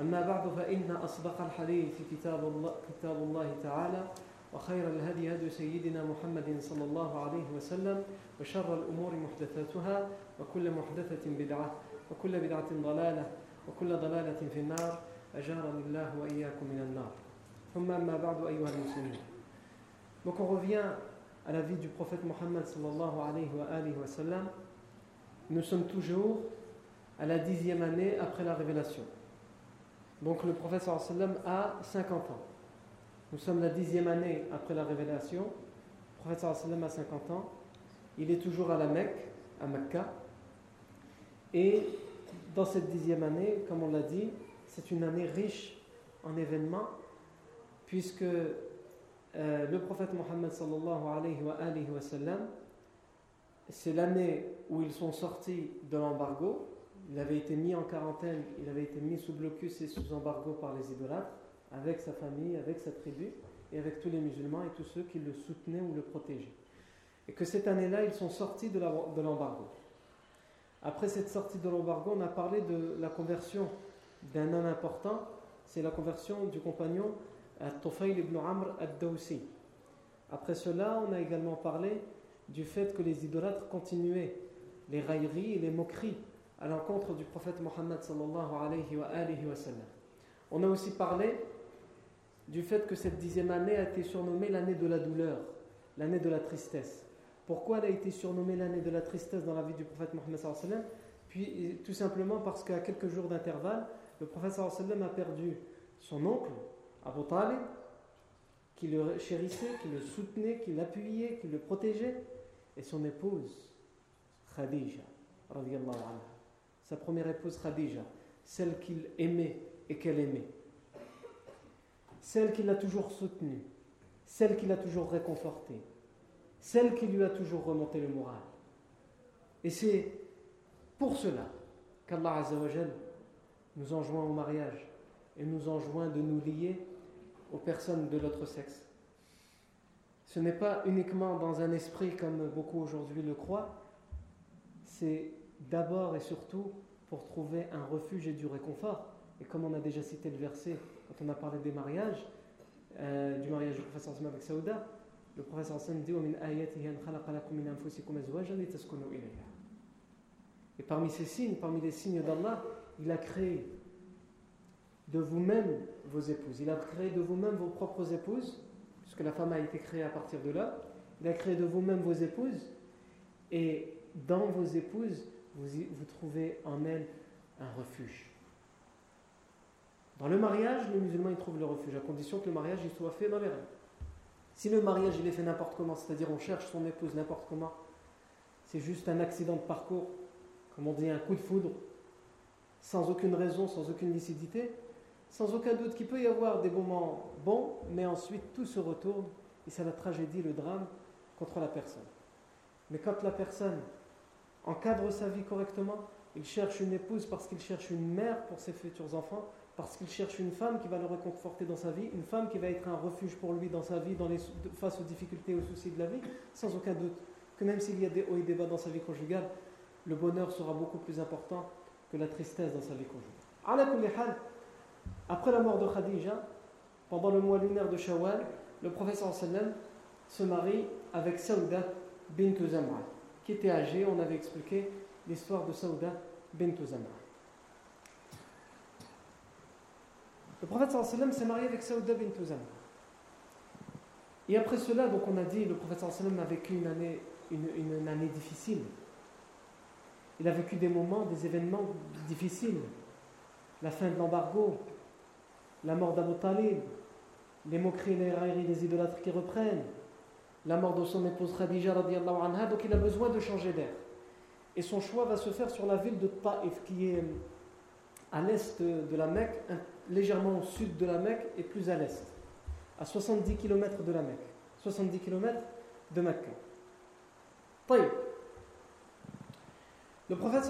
أما بعد فإن أصدق الحديث كتاب الله, كتاب الله تعالى وخير الهدي هدي سيدنا محمد صلى الله عليه وسلم وشر الأمور محدثاتها وكل محدثة بدعة وكل بدعة ضلالة وكل ضلالة في النار أجارني الله وإياكم من النار ثم أما بعد أيها المسلمين Donc on revient à la vie du prophète Mohammed sallallahu alayhi wa, alayhi wa sallam. Nous sommes toujours à la dixième année après la révélation. Donc le wa sallam a 50 ans. Nous sommes la dixième année après la révélation. Le wa sallam a 50 ans. Il est toujours à la Mecque, à Mecca. Et dans cette dixième année, comme on l'a dit, c'est une année riche en événements, puisque euh, le prophète Mohammed sallallahu alayhi wa, alayhi c'est l'année où ils sont sortis de l'embargo. Il avait été mis en quarantaine, il avait été mis sous blocus et sous embargo par les idolâtres, avec sa famille, avec sa tribu, et avec tous les musulmans et tous ceux qui le soutenaient ou le protégeaient. Et que cette année-là, ils sont sortis de l'embargo. Après cette sortie de l'embargo, on a parlé de la conversion d'un homme important, c'est la conversion du compagnon Tufayl ibn Amr ad-Dawsi. Après cela, on a également parlé du fait que les idolâtres continuaient les railleries et les moqueries à l'encontre du prophète Mohammed sallallahu alayhi wa, sallam. On a aussi parlé du fait que cette dixième année a été surnommée l'année de la douleur, l'année de la tristesse. Pourquoi elle a été surnommée l'année de la tristesse dans la vie du prophète Mohammed sallallahu alayhi wa sallam? Puis tout simplement parce qu'à quelques jours d'intervalle, le prophète sallallahu alayhi wa sallam a perdu son oncle, Abu Talib, qui le chérissait, qui le soutenait, qui l'appuyait, qui le protégeait, et son épouse, Khadija, radiallahu anha. Sa première épouse, Khadija, celle qu'il aimait et qu'elle aimait, celle qui l'a toujours soutenue, celle qui l'a toujours réconfortée, celle qui lui a toujours remonté le moral. Et c'est pour cela qu'Allah Azzawajal nous enjoint au mariage et nous enjoint de nous lier aux personnes de l'autre sexe. Ce n'est pas uniquement dans un esprit comme beaucoup aujourd'hui le croient, c'est d'abord et surtout pour trouver un refuge et du réconfort. Et comme on a déjà cité le verset quand on a parlé des mariages, euh, du mariage du professeur Hassan avec Saouda, le professeur Hassan dit Et parmi ces signes, parmi les signes d'Allah, il a créé de vous-même vos épouses. Il a créé de vous-même vos propres épouses, puisque la femme a été créée à partir de là. Il a créé de vous-même vos épouses, et dans vos épouses, vous, trouvez en elles un refuge. Dans le mariage, les musulmans y trouvent le refuge, à condition que le mariage il soit fait dans les règles. Si le mariage il est fait n'importe comment, c'est-à-dire on cherche son épouse n'importe comment, c'est juste un accident de parcours, comme on dit, un coup de foudre, sans aucune raison, sans aucune lucidité, sans aucun doute qu'il peut y avoir des moments bons, mais ensuite tout se retourne et c'est la tragédie, le drame contre la personne. Mais quand la personne encadre sa vie correctement, il cherche une épouse parce qu'il cherche une mère pour ses futurs enfants, parce qu'il cherche une femme qui va le réconforter dans sa vie, une femme qui va être un refuge pour lui dans sa vie, face aux difficultés et aux soucis de la vie, sans aucun doute. Que même s'il y a des hauts et des bas dans sa vie conjugale, le bonheur sera beaucoup plus important que la tristesse dans sa vie conjugale. Après la mort de Khadija, pendant le mois lunaire de Shawwal, le professeur sallam se marie avec Saouda bint Zamra, qui était âgée, on avait expliqué l'histoire de Saouda bint. Le prophète sallam s'est marié avec Saouda bint. Et après cela, donc on a dit, le prophète sallam a vécu une année, une, année difficile. Il a vécu des moments, des événements difficiles. La fin de l'embargo, la mort d'Abu Talib, les moqueries et les railleries des idolâtres qui reprennent, la mort de son épouse Khadija anha, donc il a besoin de changer d'air. Et son choix va se faire sur la ville de Taif, qui est à l'est de la Mecque, légèrement au sud de la Mecque et plus à l'est, à 70 km de la Mecque, 70 km de Mecque. Taif. Le prophète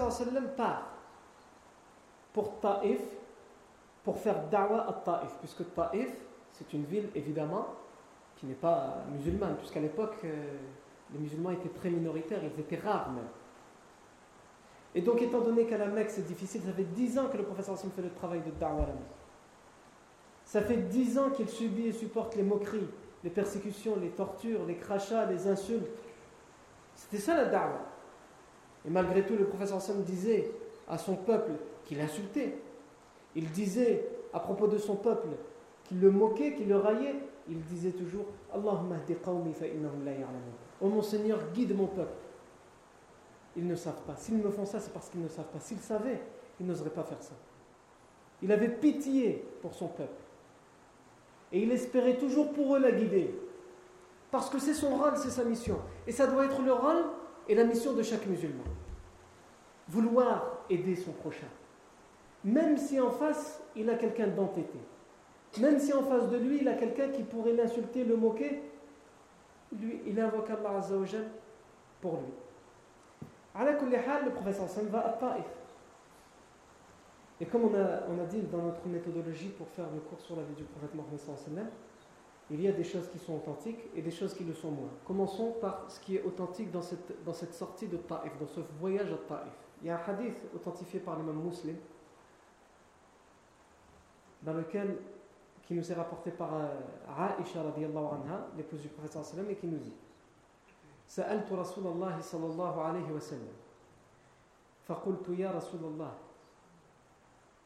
part pour Taif, pour faire da'wa à Taif, puisque Taif, c'est une ville évidemment qui n'est pas musulmane, puisqu'à l'époque, euh, les musulmans étaient très minoritaires, ils étaient rares même. Et donc, étant donné qu'à la Mecque c'est difficile, ça fait dix ans que le professeur Hassan fait le travail de da'wah. Ça fait dix ans qu'il subit et supporte les moqueries, les persécutions, les tortures, les crachats, les insultes. C'était ça la da'wah. Et malgré tout, le professeur Hassan disait à son peuple qu'il insultait. Il disait à propos de son peuple qu'il le moquait, qu'il le raillait. Il disait toujours Allahumma qawmi fa la Oh mon Seigneur, guide mon peuple ils ne savent pas. S'ils me font ça, c'est parce qu'ils ne savent pas. S'ils savaient, ils n'oseraient pas faire ça. Il avait pitié pour son peuple. Et il espérait toujours pour eux la guider. Parce que c'est son rôle, c'est sa mission. Et ça doit être le rôle et la mission de chaque musulman. Vouloir aider son prochain. Même si en face, il a quelqu'un d'entêté. Même si en face de lui, il a quelqu'un qui pourrait l'insulter, le moquer, lui, il invoque Allah pour lui le professeur va à Taif. Et comme on a, on a dit dans notre méthodologie pour faire le cours sur la vie du prophète Mohammed, il y a des choses qui sont authentiques et des choses qui le sont moins. Commençons par ce qui est authentique dans cette, dans cette sortie de Taif, dans ce voyage à Taif. Il y a un hadith authentifié par l'imam muslim dans lequel qui nous est rapporté par euh, Aisha anha, l'épouse du prophète et qui nous dit سألت رسول الله صلى الله عليه وسلم فقلت يا رسول الله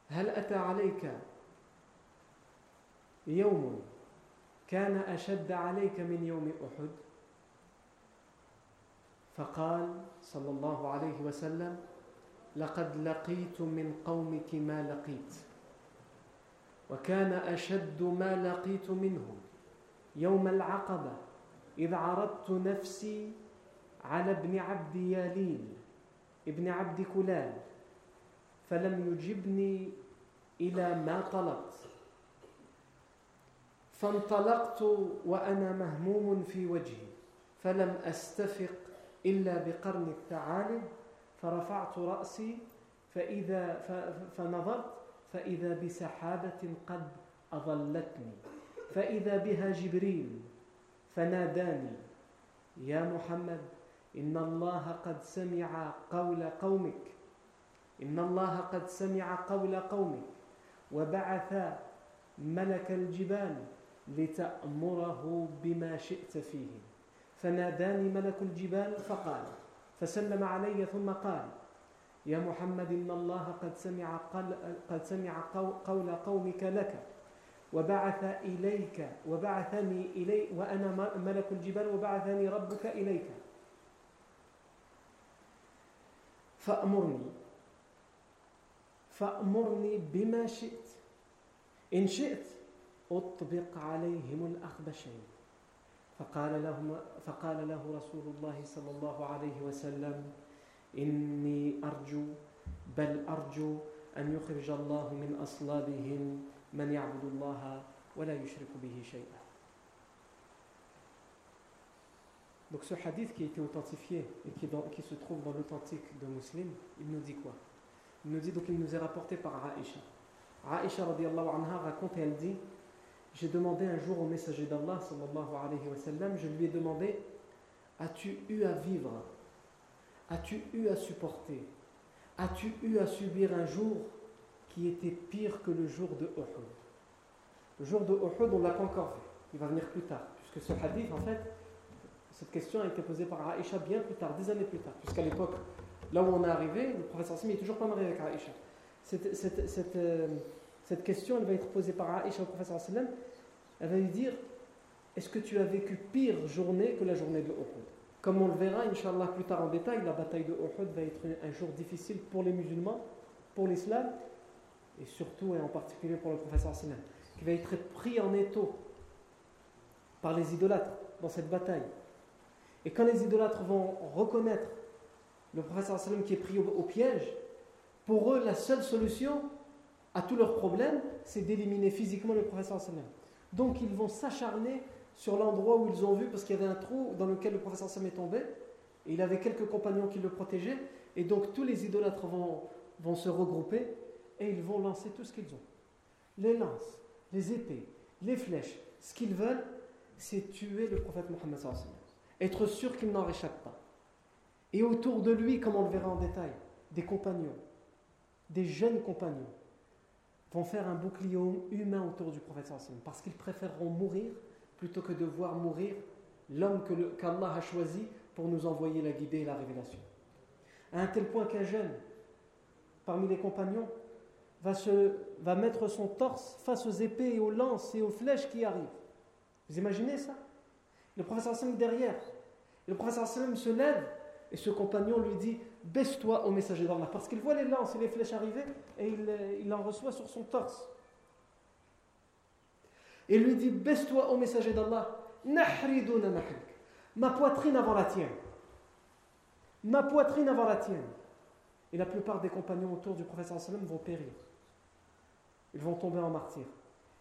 هل أتى عليك يوم كان أشد عليك من يوم أحد فقال صلى الله عليه وسلم لقد لقيت من قومك ما لقيت وكان أشد ما لقيت منهم يوم العقبة إذ عرضت نفسي على ابن عبد يالين ابن عبد كلال فلم يجبني إلى ما طلبت. فانطلقت وأنا مهموم في وجهي فلم أستفق إلا بقرن الثعالب فرفعت رأسي فإذا فنظرت فإذا بسحابة قد أظلتني فإذا بها جبريل فناداني يا محمد إن الله قد سمع قول قومك إن الله قد سمع قول قومك وبعث ملك الجبال لتأمره بما شئت فيه. فناداني ملك الجبال فقال فسلم علي ثم قال يا محمد إن الله قد سمع قد سمع قول قومك لك وبعث إليك وبعثني إلي وأنا ملك الجبال وبعثني ربك إليك. فأمرني فأمرني بما شئت. إن شئت أطبق عليهم الأخبشين فقال له, فقال له رسول الله صلى الله عليه وسلم إني أرجو بل أرجو أن يخرج الله من أصلابهم من يعبد الله ولا يشرك به شيئا Donc ce hadith qui a été authentifié et qui, dans, qui se trouve dans l'authentique de Muslim, il nous dit quoi Il nous dit donc il nous est rapporté par Aïcha. Aïcha radiallahu anha raconte et elle dit J'ai demandé un jour au messager d'Allah sallallahu alayhi wa sallam, je lui ai demandé As-tu eu à vivre As-tu eu à supporter? As-tu eu à subir un jour qui était pire que le jour de Uhud? Le jour de Uhud, on ne l'a pas encore vu. Il va venir plus tard. Puisque ce hadith, en fait, cette question a été posée par Aïcha bien plus tard, des années plus tard. Puisqu'à l'époque, là où on est arrivé, le professeur Simi n'est toujours pas marié avec Aïcha. Euh, cette, question, elle va être posée par Aïcha au professeur Sallam. Elle va lui dire est-ce que tu as vécu pire journée que la journée de Uhud? Comme on le verra, Inch'Allah, plus tard en détail, la bataille de Uhud va être un jour difficile pour les musulmans, pour l'islam, et surtout et en particulier pour le professeur Sinan, qui va être pris en étau par les idolâtres dans cette bataille. Et quand les idolâtres vont reconnaître le professeur sallam qui est pris au, piège, pour eux, la seule solution à tous leurs problèmes, c'est d'éliminer physiquement le professeur sallam. Donc ils vont s'acharner sur l'endroit où ils ont vu, parce qu'il y avait un trou dans lequel le professeur sallam est tombé, et il avait quelques compagnons qui le protégeaient, et donc tous les idolâtres vont, vont se regrouper, et ils vont lancer tout ce qu'ils ont. Les lances, les épées, les flèches, ce qu'ils veulent, c'est tuer le prophète Mohammed être sûr qu'il n'en réchappe pas. Et autour de lui, comme on le verra en détail, des compagnons, des jeunes compagnons, vont faire un bouclier humain autour du prophète parce qu'ils préféreront mourir plutôt que de voir mourir l'homme qu'Allah a choisi pour nous envoyer la guidée et la révélation. À un tel point qu'un jeune, parmi les compagnons, va, se, mettre son torse face aux épées et aux lances et aux flèches qui arrivent. Vous imaginez ça? Le professeur Hassan derrière. Le professeur Hassan se lève et ce compagnon lui dit Baisse-toi au messager d'Allah. Parce qu'il voit les lances et les flèches arriver et il, il en reçoit sur son torse. Et lui dit Baisse-toi au messager d'Allah. Ma poitrine avant la tienne. Ma poitrine avant la tienne. Et la plupart des compagnons autour du professeur sallam vont périr. Ils vont tomber en martyr.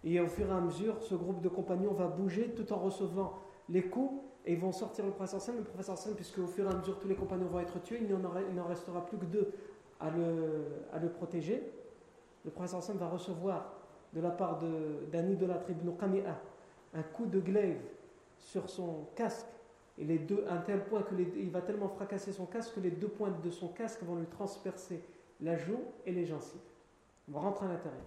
Et au fur et à mesure, ce groupe de compagnons va bouger tout en recevant les coups et ils vont sortir le professeur Sam. Le professeur Sam, puisque au fur et à mesure tous les compagnons vont être tués, il n'en restera plus que deux à le, à le protéger. Le professeur Sam va recevoir de la part d'un idolâtre ibn Qami'a un coup de glaive sur son casque et les deux, à un tel point que il va tellement fracasser son casque que les deux pointes de son casque vont lui transpercer la joue et les gencives. Il va rentrer à l'intérieur.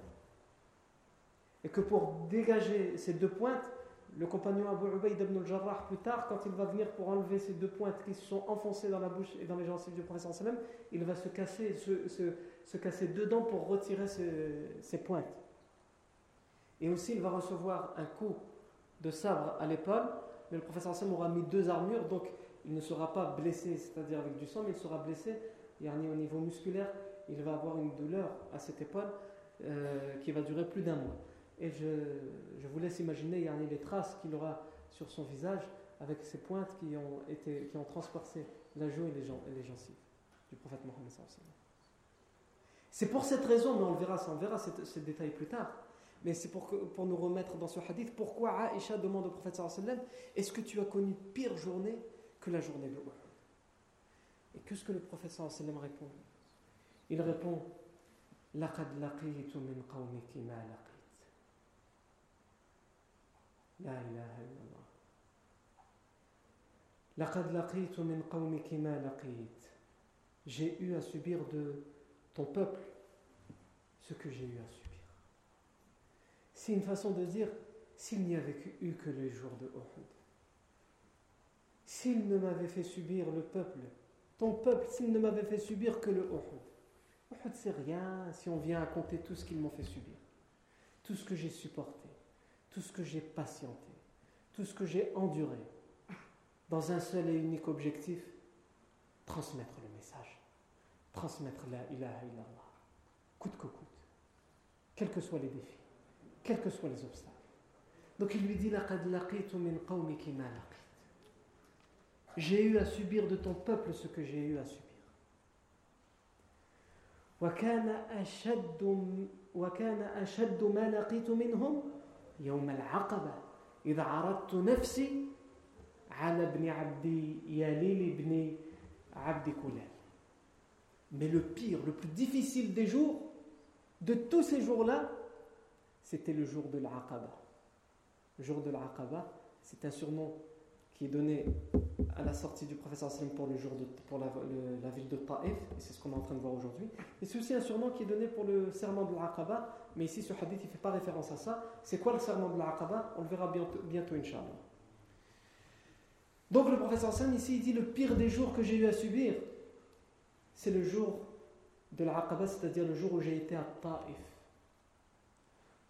Et que pour dégager ces deux pointes, le compagnon Abu Ubaid ibn al-Jarrah, plus tard, quand il va venir pour enlever ces deux pointes qui se sont enfoncées dans la bouche et dans les gencives du prophète il va se casser, se, se, casser dedans pour retirer ces, pointes. Et aussi, il va recevoir un coup de sabre à l'épaule, mais le professeur sallam aura mis deux armures, donc il ne sera pas blessé, c'est-à-dire avec du sang, mais il sera blessé, et au niveau musculaire, il va avoir une douleur à cette épaule euh, qui va durer plus d'un mois. Et je, vous laisse imaginer il y a les traces qu'il aura sur son visage avec ces pointes qui ont, été, transpercé la joue et les, gencives du prophète Mohammed. C'est pour cette raison, mais on le verra, on verra ce détail plus tard. Mais c'est pour, pour nous remettre dans ce hadith pourquoi Aïcha demande au prophète Est-ce que tu as connu pire journée que la journée de Uhud Et qu'est-ce que le prophète répond Il répond لقد لقيت من قومك ما لقيت لا إله إلا الله لقد لقيت من قومك ما لقيت J'ai eu à subir de ton peuple ce que j'ai eu à subir. C'est une façon de dire s'il n'y avait eu que les jours de Uhud, s'il ne m'avait fait subir le peuple, ton peuple, s'il ne m'avait fait subir que le Uhud. Uhud, c'est rien si on vient à compter tout ce qu'ils m'ont fait subir, tout ce que j'ai supporté tout ce que j'ai patienté, tout ce que j'ai enduré, dans un seul et unique objectif, transmettre le message, transmettre la ilaha illallah, coûte que coûte, quels que soient les défis, quels que soient les obstacles. Donc il lui dit J'ai eu à subir de ton peuple ce que j'ai eu à subir. وكان أشد وكان أشد ما لقيت منهم يوم العقبة إذا عرضت نفسي على ابن عبد ياليل بن عبد كلال Mais le pire, le plus difficile des jours, de tous ces jours-là, c'était le jour de l'Aqaba. Le jour de l'Aqaba, c'est un surnom qui est donné à la sortie du professeur Salim pour, le jour de, la, la, ville de Taif, et c'est ce qu'on est en train de voir aujourd'hui. Et c'est aussi un surnom qui est donné pour le serment de l'Aqaba, mais ici ce hadith ne fait pas référence à ça. C'est quoi le serment de l'Aqaba On le verra bientôt, bientôt Inch'Allah. Donc le professeur Salim ici il dit le pire des jours que j'ai eu à subir, c'est le jour de l'Aqaba, c'est-à-dire le jour où j'ai été à Taif.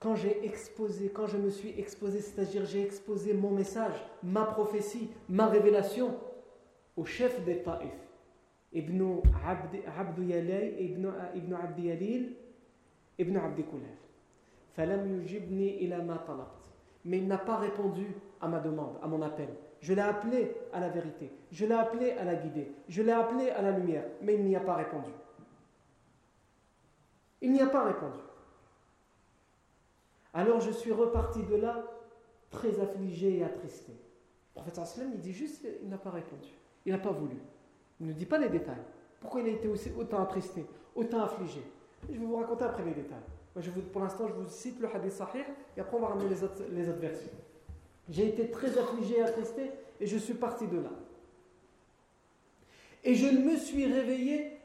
Quand j'ai exposé, quand je me suis exposé, c'est-à-dire j'ai exposé mon message, ma prophétie, ma révélation au chef des Ibn Abd Ibn, Ibn Yalil, Ibn Abd Kulal. Mais il n'a pas répondu à ma demande, à mon appel. Je l'ai appelé à la vérité, je l'ai appelé à la guider, je l'ai appelé à la lumière, mais il n'y a pas répondu. Il n'y a pas répondu. Alors je suis reparti de là très affligé et attristé. Le prophète sallam, il dit juste il n'a pas répondu. Il n'a pas voulu. Il ne dit pas les détails. Pourquoi il a été aussi, autant attristé, autant affligé? Je vais vous raconter après les détails. je pour l'instant, je vous cite le hadith sahih et après on va ramener les autres, versions. J'ai été très affligé et attristé et je suis parti de là. Et je ne me suis réveillé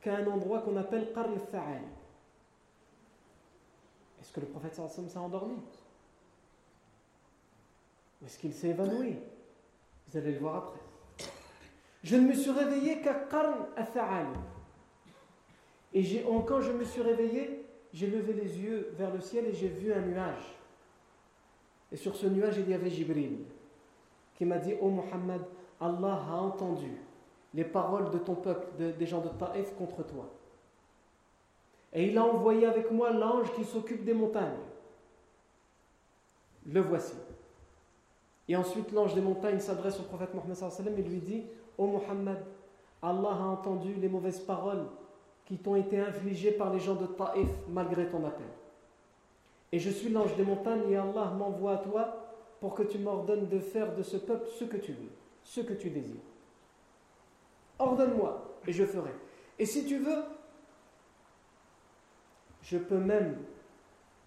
qu'à un endroit qu'on appelle Qarl Fa'al. Est-ce que le prophète s'est endormi est-ce qu'il s'est évanoui? Vous allez le voir après. Je ne me suis réveillé qu'à Qarn Fa'al. Et quand je me suis réveillé, j'ai levé les yeux vers le ciel et j'ai vu un nuage. Et sur ce nuage, il y avait Jibril qui m'a dit, ô oh Muhammad, Allah a entendu les paroles de ton peuple, des gens de Taif contre toi. Et il a envoyé avec moi l'ange qui s'occupe des montagnes. Le voici. Et ensuite, l'ange des montagnes s'adresse au prophète Mohammed et lui dit Ô Muhammad, Allah a entendu les mauvaises paroles qui t'ont été infligées par les gens de Taif malgré ton appel. Et je suis l'ange des montagnes et Allah m'envoie à toi pour que tu m'ordonnes de faire de ce peuple ce que tu veux, ce que tu désires. Ordonne-moi et je ferai. Et si tu veux, je peux même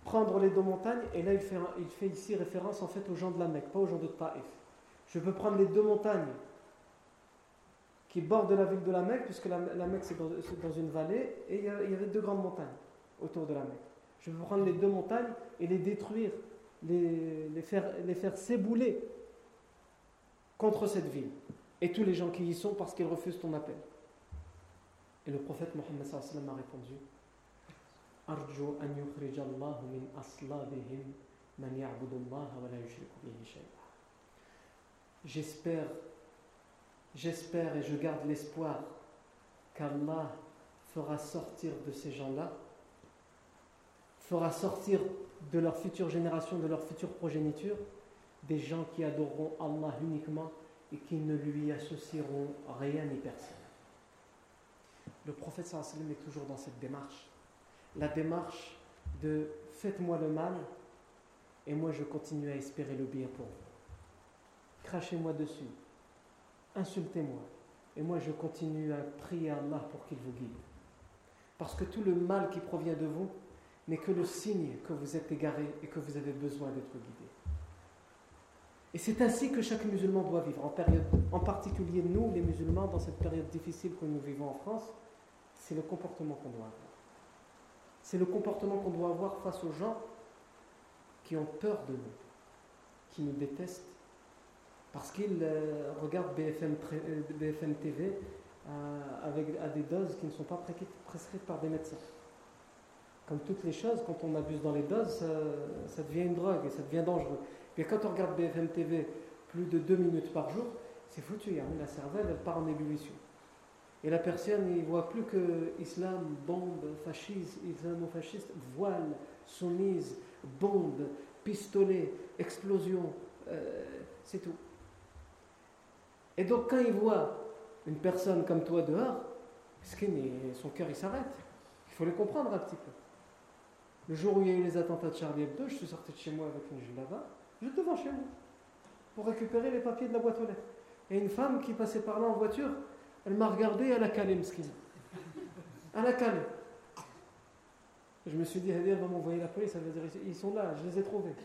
prendre les deux montagnes, et là il fait, ici référence en fait aux gens de la Mecque, pas aux gens de Taif. Je peux prendre les deux montagnes qui bordent la ville de la Mecque, puisque la, Mecque c'est dans, une vallée, et il y, avait deux grandes montagnes autour de la Mecque. Je peux prendre les deux montagnes et les détruire, les, faire, les s'ébouler contre cette ville et tous les gens qui y sont parce qu'ils refusent ton appel. Et le prophète Mohammed a répondu J'espère, j'espère et je garde l'espoir qu'Allah fera sortir de ces gens-là, fera sortir de leur future génération, de leur future progéniture, des gens qui adoreront Allah uniquement et qui ne lui associeront rien ni personne. Le prophète sallam est toujours dans cette démarche. La démarche de faites-moi le mal et moi je continue à espérer le bien pour vous. Crachez-moi dessus, insultez-moi et moi je continue à prier Allah pour qu'il vous guide. Parce que tout le mal qui provient de vous n'est que le signe que vous êtes égaré et que vous avez besoin d'être guidé. Et c'est ainsi que chaque musulman doit vivre, en, période, en particulier nous, les musulmans, dans cette période difficile que nous vivons en France, c'est le comportement qu'on doit avoir. C'est le comportement qu'on doit avoir face aux gens qui ont peur de nous, qui nous détestent, parce qu'ils euh, regardent BFM, BFM TV euh, avec, à des doses qui ne sont pas prescrites par des médecins. Comme toutes les choses, quand on abuse dans les doses, ça devient une drogue et ça devient dangereux. Mais quand on regarde BFM TV plus de deux minutes par jour, c'est foutu. Hein. La cervelle, elle part en ébullition. Et la personne, il ne voit plus que islam, bombe, fascisme, islamo-fasciste, voile, soumise, bombe, pistolet, explosion, euh, c'est tout. Et donc quand il voit une personne comme toi dehors, son cœur il s'arrête. Il faut le comprendre un petit peu. Le jour où il y a eu les attentats de Charlie Hebdo, je suis sorti de chez moi avec une là-bas juste devant chez moi, pour récupérer les papiers de la boîte aux lettres. Et une femme qui passait par là en voiture, elle m'a regardé, à la calé, mskine. Elle a calé. Je me suis dit, elle va m'envoyer la police, elle va dire, ils sont là, je les ai trouvés.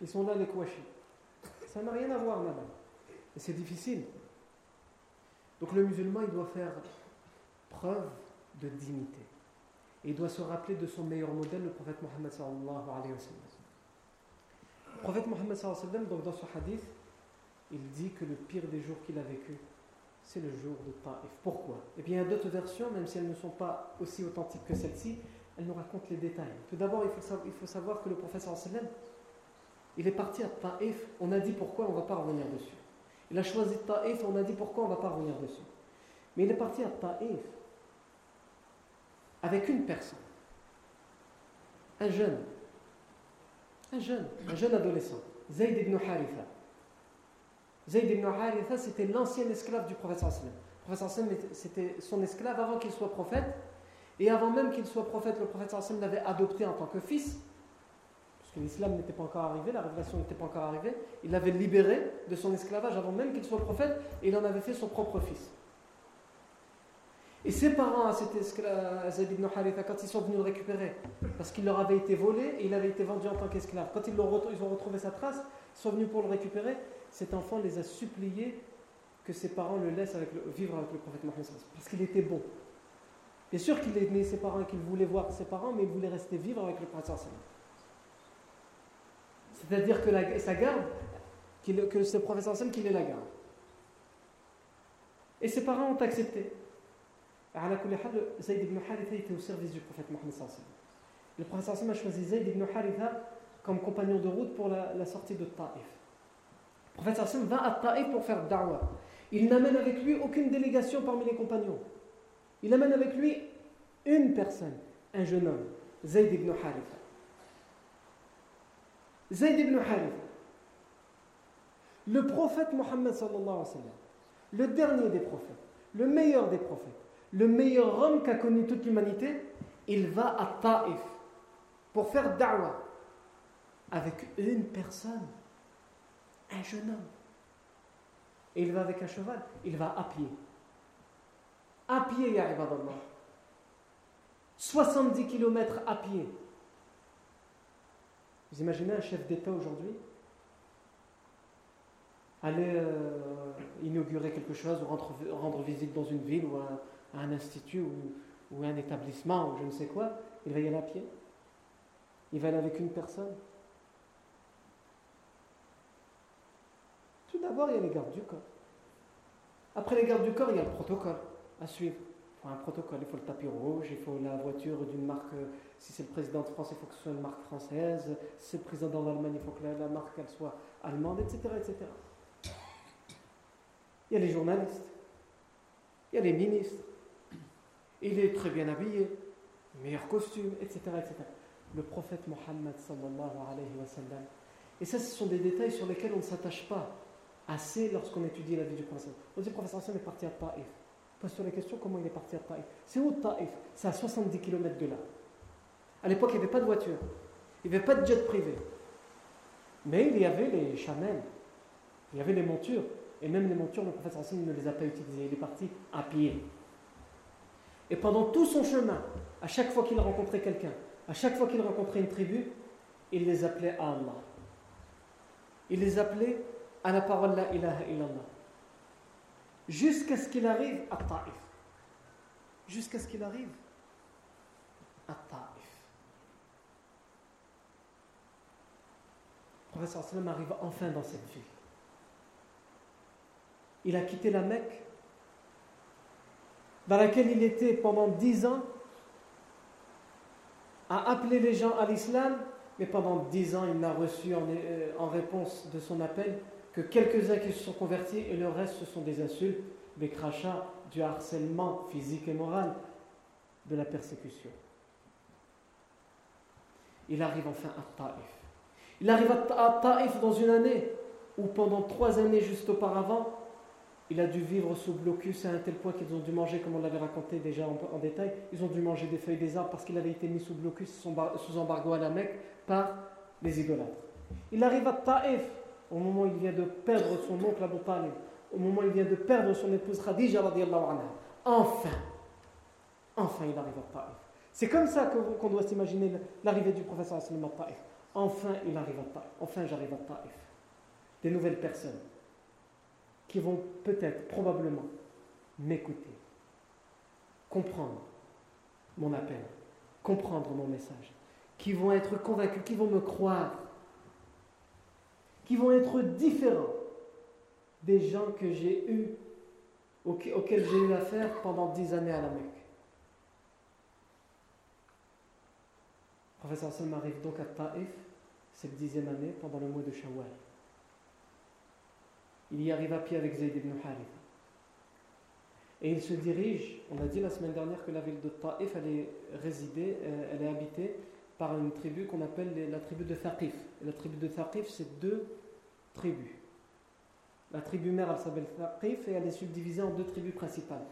Ils sont là, les kouachis. Ça n'a rien à voir, madame. Et c'est difficile. Donc le musulman, il doit faire preuve de dignité. Et il doit se rappeler de son meilleur modèle, le prophète Mohammed sallallahu alayhi wa sallam. Le prophète Mohammed donc dans ce hadith, il dit que le pire des jours qu'il a vécu, c'est le jour de Taif. Pourquoi? Eh bien, il y a d'autres versions, même si elles ne sont pas aussi authentiques que celle-ci, elle nous raconte les détails. Tout d'abord, il, faut savoir que le professeur il est parti à Taif, on a dit pourquoi, on ne va pas revenir dessus. Il a choisi Taif, on a dit pourquoi, on ne va pas revenir dessus. Mais il est parti à Taif avec une personne, un jeune, un jeune, un jeune adolescent, Zayd ibn Haritha. Zayd ibn Haritha, c'était l'ancien esclave du prophète sallam. Le prophète c'était son esclave avant qu'il soit prophète. Et avant même qu'il soit prophète, le prophète sallam l'avait adopté en tant que fils que l'islam n'était pas encore arrivé, la révélation n'était pas encore arrivée, il l'avait libéré de son esclavage avant même qu'il soit prophète, et il en avait fait son propre fils. Et ses parents, à cet esclave, ibn Haritha, quand ils sont venus le récupérer, parce qu'il leur avait été volé et il avait été vendu en tant qu'esclave, quand ils, ont retrouvé sa trace, ils sont venus pour le récupérer, cet enfant les a suppliés que ses parents le laissent vivre avec le prophète Mohammed parce qu'il était bon. Bien sûr qu'il aimait ses parents qu'il voulait voir ses parents, mais il voulait rester vivre avec le prophète c'est-à-dire que la, sa garde, que ce professeur Sam qu'il est la garde. Et ses parents ont accepté. Zayd ibn Haritha était au service du prophète Mohammed Le prophète a choisi Zayd ibn Haritha comme compagnon de route pour la, sortie de Taif. Le prophète Sam va à Taif pour faire da'wah. Il n'amène avec lui aucune délégation parmi les compagnons. Il amène avec lui une personne, un jeune homme, Zayd ibn Haritha. Zayd ibn Haritha, le prophète Mohammed le dernier des prophètes, le meilleur des prophètes, le meilleur homme qu'a connu toute l'humanité, il va à Taif pour faire da'wah avec une personne, un jeune homme. Et il va avec un cheval, il va à pied. À pied, Ya Ibadallah. 70 km à pied. Vous imaginez un chef d'État aujourd'hui aller euh, inaugurer quelque chose ou rendre, visite dans une ville ou à, un institut ou, un établissement ou je ne sais quoi, il va y aller à pied. Il va aller avec une personne. D'abord, il y a les gardes du corps. Après les gardes du corps, il y a le protocole à suivre un protocole. Il faut le tapis rouge, il faut la voiture d'une marque. Si c'est le président de France, il faut que ce soit une marque française. Si c'est le président d'Allemagne, il faut que la, marque soit allemande, etc., etc. Il y a les journalistes, il y a les ministres. Il est très bien habillé, meilleur costume, etc., etc. Le prophète Mohammed sallallahu alayhi wa sallam. Et ça, ce sont des détails sur lesquels on ne s'attache pas assez lorsqu'on étudie la vie du prophète. On dit le prophète est parti à Taif sur la question comment il est parti à Taïf? C'est où Taïf? C'est à 70 km de là. À l'époque, il n'y avait pas de voiture. Il n'y avait pas de jet privé. Mais il y avait les chamelles. Il y avait les montures. Et même les montures, le professeur Hassan ne les a pas utilisées. Il est parti à pied. Et pendant tout son chemin, à chaque fois qu'il rencontrait quelqu'un, à chaque fois qu'il rencontrait une tribu, il les appelait à Allah. Il les appelait à la parole La ilaha illallah jusqu'à ce qu'il arrive à Taif. Jusqu'à ce qu'il arrive à Taif. Le professeur sallam arrive enfin dans cette ville. Il a quitté la Mecque, dans laquelle il était pendant dix ans, à appeler les gens à l'islam, mais pendant dix ans, il n'a reçu en, euh, en réponse de son appel que quelques-uns qui se sont convertis et le reste ce sont des insultes, des crachats, du harcèlement physique et moral, de la persécution. Il arrive enfin à Taïf. Il arrive à Taïf dans une année où pendant trois années juste auparavant, il a dû vivre sous blocus à un tel point qu'ils ont dû manger, comme on l'avait raconté déjà en, détail, ils ont dû manger des feuilles des arbres parce qu'il avait été mis sous blocus, sous embargo à la Mecque par les idolâtres. Il arrive à Taïf au moment où il vient de perdre son oncle Abu Talib, au moment où il vient de perdre son épouse Khadija anha, enfin, enfin il arrive à Taif. C'est comme ça qu'on doit s'imaginer l'arrivée du professeur Assalam à Taif. Enfin il arrive à Taif, enfin j'arrive à Taif. Des nouvelles personnes qui vont peut-être, probablement, m'écouter, comprendre mon appel, comprendre mon message, qui vont être convaincus, qui vont me croire qui vont être différents des gens que j'ai eu, auxquels j'ai eu affaire pendant dix années à la Mecque. professeur Hassan arrive donc à Taif, c'est le dixième année, pendant le mois de Shawwal. Il y arrive à pied avec Zayd ibn Haritha. Et il se dirige, on a dit la semaine dernière que la ville de Taif, elle est résidée, euh, elle est habitée par une tribu qu'on appelle la tribu de Thaqif. Et la tribu de Thaqif, c'est deux tribus. La tribu mère, elle s'appelle Thaqif et elle est subdivisée en deux tribus principales.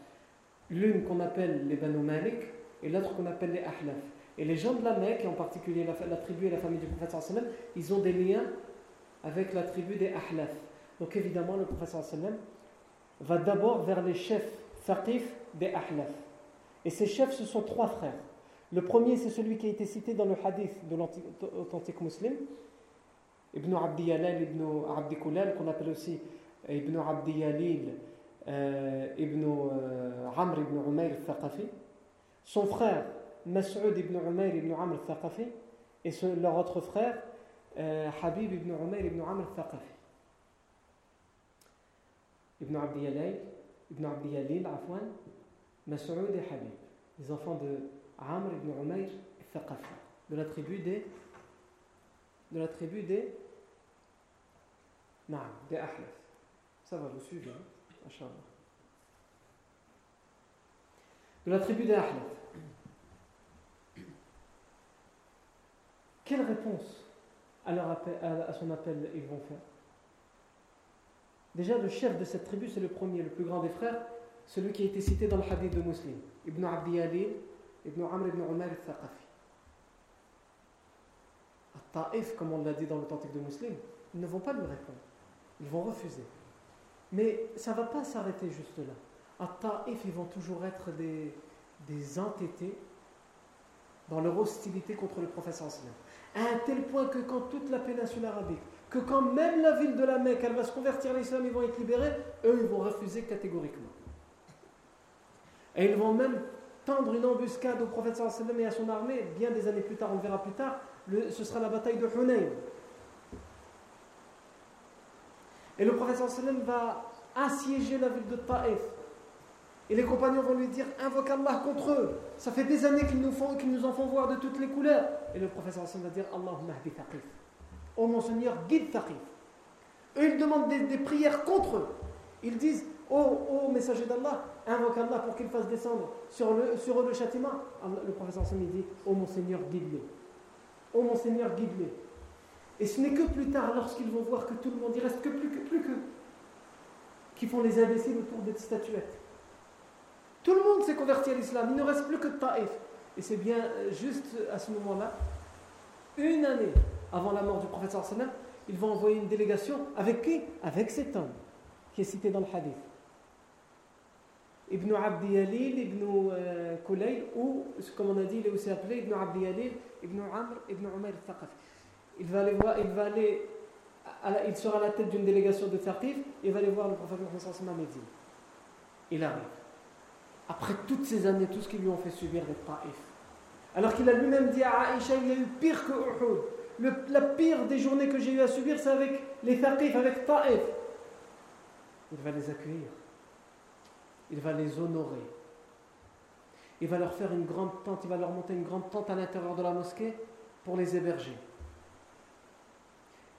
L'une qu'on appelle les Banu Malik et l'autre qu'on appelle les Ahlaf. Et les gens de la Mecque, en particulier la, tribu et la famille du prophète ils ont des liens avec la tribu des Ahlaf. Donc évidemment, le prophète va d'abord vers les chefs Thaqif des Ahlaf. Et ces chefs, ce sont trois frères. Le premier, c'est celui qui a été cité dans le hadith de l'authentique musulman, Ibn Abdi Yalil, Ibn Abdi Kulal, qu'on appelle aussi Ibn Abdi Yalil, euh, Ibn euh, ibn Umayr al-Thaqafi. Son frère, Mas'ud ibn Umayr ibn Amr al-Thaqafi, et leur autre frère, euh, Habib ibn Umayr ibn Amr al-Thaqafi. Ibn Abdi Yalil, Ibn Abdi Yalil, Afwan, Mas'ud et Habib, les enfants de Amr ibn Umayr al-Thaqafi, de la tribu des de la tribu des non, des. Ça va, vous suivez, hein De la tribu des Ahlaf. Quelle réponse à, son appel ils vont faire? Déjà, le chef de cette tribu, c'est le premier, le plus grand des frères, celui qui a été cité dans le hadith de Muslim, Ibn Abdi Ibn Amr ibn Umar al-Thaqafi. Taif, comme on l'a dit dans l'authentique de Muslim, ils ne vont pas lui répondre. Ils vont refuser. Mais ça ne va pas s'arrêter juste là. À Taif, ils vont toujours être des, des entêtés dans leur hostilité contre le professeur À un tel point que quand toute la péninsule arabique, que quand même la ville de la Mecque, elle va se convertir à l'islam, ils vont être libérés, eux, ils vont refuser catégoriquement. Et ils vont même tendre une embuscade au prophète sallam et à son armée, bien des années plus tard, on verra plus tard, ce sera la bataille de Hunayn. Et le prophète sallam va assiéger la ville de Taif. Et les compagnons vont lui dire Invoque Allah contre eux. Ça fait des années qu'ils nous, nous en font voir de toutes les couleurs. Et le prophète sallam va dire Allahumma hdi Thaqif. Oh mon Seigneur, guide Thaqif. Eux, ils demandent des, prières contre eux. Ils disent Oh, oh messager d'Allah, invoque Allah pour qu'il fasse descendre sur, le, eux le châtiment. Le prophète sallam dit Oh mon Seigneur, guide-les. Oh mon Seigneur, guide-les. Et ce n'est que plus tard, lorsqu'ils vont voir que tout le monde, il reste que plus que, plus que, qui font les imbéciles autour des statuettes. Tout le monde s'est converti à l'islam, il ne reste plus que Taif. Et c'est bien euh, juste à ce moment-là, une année avant la mort du prophète sallam, ils vont envoyer une délégation avec qui? Avec cet homme qui est cité dans le hadith. Ibn Abdi Yalil, Ibn euh, Kulayl, ou comme on a dit, il est aussi appelé Ibn Abdi Yalil, Ibn Amr, Ibn Umayr al-Thaqafi. Il va aller voir, il va aller, il sera à la tête d'une délégation de et il va aller voir le prophète Mohammed à Médine. Il arrive. Après toutes ces années, tout ce qu'ils lui ont fait subir des Taif. Alors qu'il a lui-même dit à Aïcha, il y a eu pire que Uhud. la pire des journées que j'ai eu à subir, c'est avec les Thaqif, avec Taif. Il va les accueillir. Il va les honorer. Il va leur faire une grande tente, il va leur monter une grande tente à l'intérieur de la mosquée pour les héberger.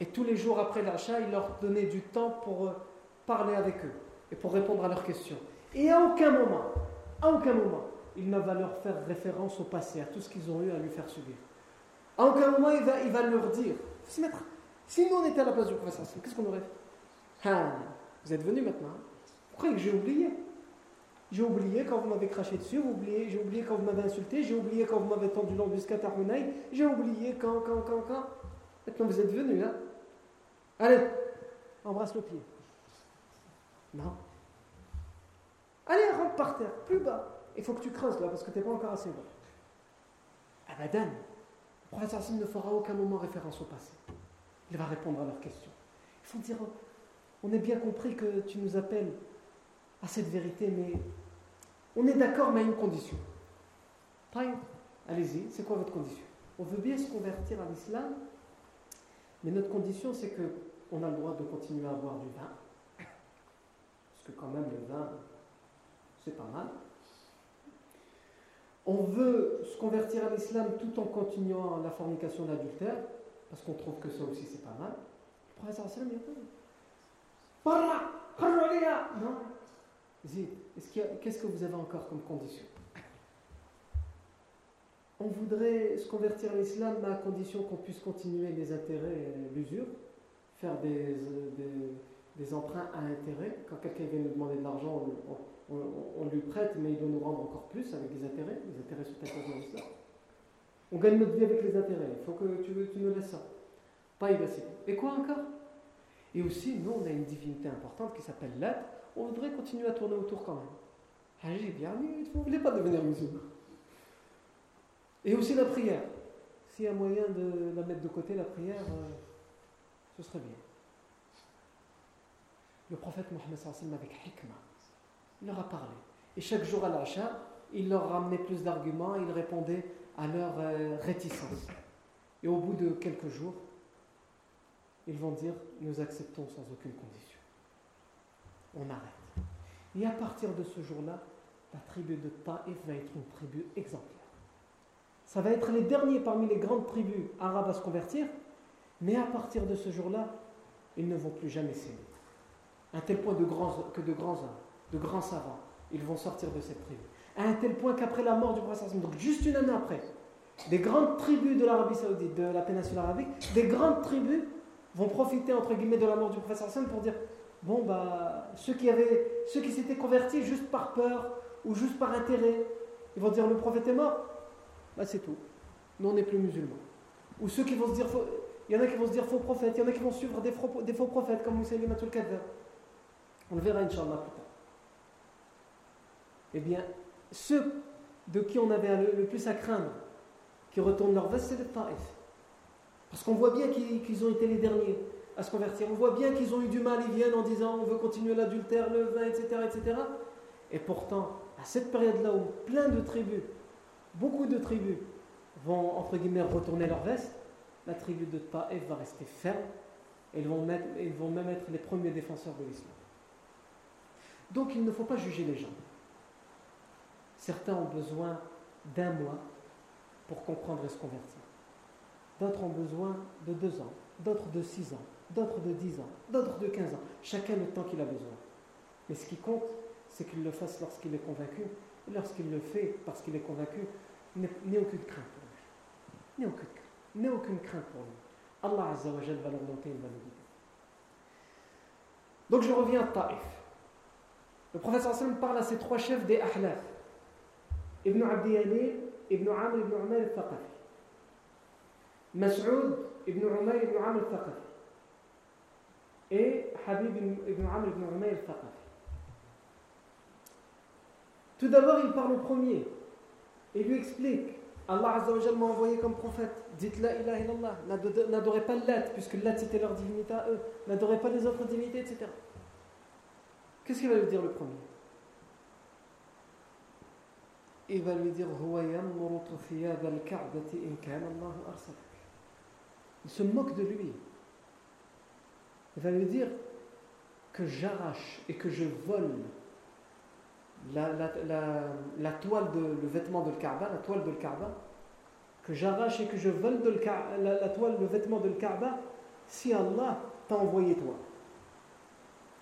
Et tous les jours après l'achat, il leur donnait du temps pour euh, parler avec eux et pour répondre à leurs questions. Et à aucun moment, à aucun moment, il ne va leur faire référence au passé, à tout ce qu'ils ont eu à lui faire subir. À aucun moment, il va, il va leur dire si nous on était à la place du professeur, qu'est-ce qu'on aurait fait? Vous êtes venu maintenant. Hein? Vous croyez que j'ai oublié? J'ai oublié quand vous m'avez craché dessus, j'ai oublié quand vous m'avez insulté, j'ai oublié quand vous m'avez tendu l'embuscade à j'ai oublié quand, quand, quand, quand. Maintenant vous êtes venu, hein Allez, embrasse le pied. Non. Allez, rentre par terre, plus bas. Il faut que tu creuses là parce que tu n'es pas encore assez bas. Abadan. Le prophète ne fera aucun moment référence au passé. Il va répondre à leurs questions. Il faut dire on est bien compris que tu nous appelles à cette vérité, mais on est d'accord, mais à une condition. Allez-y, c'est quoi votre condition? On veut bien se convertir à l'islam, mais notre condition, c'est qu'on a le droit de continuer à boire du vin. Parce que quand même, le vin, c'est pas mal. on veut se convertir à l'islam tout en continuant la fornication d'adultère, parce qu'on trouve que ça aussi c'est pas mal. Le professeur sallam il a Non. Qu'est-ce que vous avez encore comme condition? On voudrait se convertir à l'islam à condition qu'on puisse continuer les intérêts l'usure, faire des, des, emprunts à intérêt. Quand quelqu'un vient nous demander de l'argent, on, lui prête, mais il doit nous rendre encore plus avec des intérêts. Les intérêts sont interdits dans l'islam. On gagne notre vie avec les intérêts. Il faut que tu, nous laisses ça. Pas illicite. Et quoi encore? Et aussi, nous, on a une divinité importante qui s'appelle l'être. On voudrait continuer à tourner autour quand même. Ah, j'ai bien, vous ne voulez pas devenir musulman. Et aussi la prière. S'il y a moyen de la mettre de côté, la prière, euh, ce serait bien. Le prophète Mohammed avec hikmah, il leur a parlé. Et chaque jour à l'achat, il leur ramenait plus d'arguments, il répondait à leur euh, réticence. Et au bout de quelques jours, ils vont dire Nous acceptons sans aucune condition. On arrête. Et à partir de ce jour-là, la tribu de Taïf va être une tribu exemplaire. Ça va être les derniers parmi les grandes tribus arabes à se convertir, mais à partir de ce jour-là, ils ne vont plus jamais s'aimer. À un tel point que de grands hommes, de grands savants, ils vont sortir de cette tribu. À un tel point qu'après la mort du prophète, donc juste une année après, des grandes tribus de l'Arabie Saoudite, de la péninsule arabique, des grandes tribus vont profiter entre guillemets de la mort du prophète pour dire bon bah ceux qui avaient ceux qui s'étaient convertis juste par peur ou juste par intérêt, ils vont dire le prophète est mort, bah c'est tout. Nous on n'est plus musulmans. Ou ceux qui vont se dire il y en a qui vont se dire faux prophètes, il y en a qui vont suivre des faux, faux prophètes comme Moussaïlimatul Kadha. On le verra Inch'Allah plus tard. Eh bien, ceux de qui on avait le, plus à craindre, qui retournent leur veste, c'est les Taïf. Parce qu'on voit bien qu'ils ont été les derniers à se convertir. On voit bien qu'ils ont eu du mal, ils viennent en disant on veut continuer l'adultère, le vin, etc., etc. Et pourtant, à cette période-là où plein de tribus, beaucoup de tribus vont, entre guillemets, retourner leur veste, la tribu de Taïf va rester ferme et ils vont même être les premiers défenseurs de l'islam. Donc il ne faut pas juger les gens. Certains ont besoin d'un mois pour comprendre et se convertir. D'autres ont besoin de deux ans, d'autres de six ans, d'autres de dix ans, d'autres de quinze ans. Chacun le temps qu'il a besoin. Mais ce qui compte, c'est qu'il le fasse lorsqu'il est convaincu. Et lorsqu'il le fait parce qu'il est convaincu, n'ait aucune crainte pour lui. N'ait aucune crainte. Pour lui. Allah Azza wa va leur monter une bonne Donc je reviens à Taif. Le professeur Sallam parle à ces trois chefs des Ahlaf. Ibn Abdi Ibn Amr, Ibn Umar al-Thaqafi. Mas'ud ibn Umayr ibn al-Thaqafi et Habib ibn Amr ibn Umayr al-Thaqafi. Tout d'abord, il parle au premier et lui explique Allah m'a envoyé comme prophète. Dites la ilaha illallah. N'adorez pas l'at, puisque l'at c'était leur divinité à eux. N'adorez pas les autres divinités, etc. Qu'est-ce qu'il va lui dire le premier? Il va lui dire il se moque de lui. Va lui dire que j'arrache et que je vole la, toile de le vêtement de Kaaba, la toile de Kaaba, que j'arrache et que je vole de la, toile, le vêtement de Kaaba, si Allah t'a envoyé toi.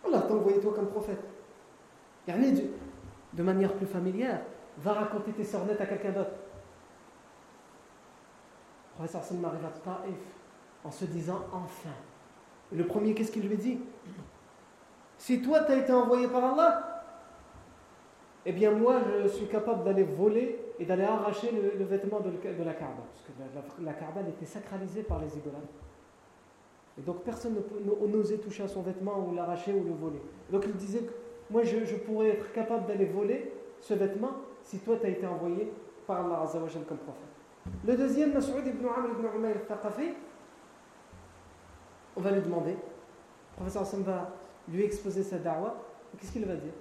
Allah t'a envoyé toi comme prophète. De, de manière plus familière, va raconter tes sornettes à quelqu'un d'autre. Le professeur Salman arrive à Taif en se disant enfin. Le premier, qu'est-ce qu'il lui dit? Si toi, tu as été envoyé par Allah, eh bien moi, je suis capable d'aller voler et d'aller arracher le, vêtement de, la Kaaba. Parce que la, Kaaba était sacralisée par les idolâtres. Et donc personne n'osait toucher à son vêtement ou l'arracher ou le voler. Donc il disait, moi je, pourrais être capable d'aller voler ce vêtement si toi tu as été envoyé par Allah comme prophète. Le deuxième, Mas'ud ibn Amr ibn Umayr al-Thaqafi, on va lui demander, le professeur Hassan va lui exposer sa da'wah, qu'est-ce qu'il va dire?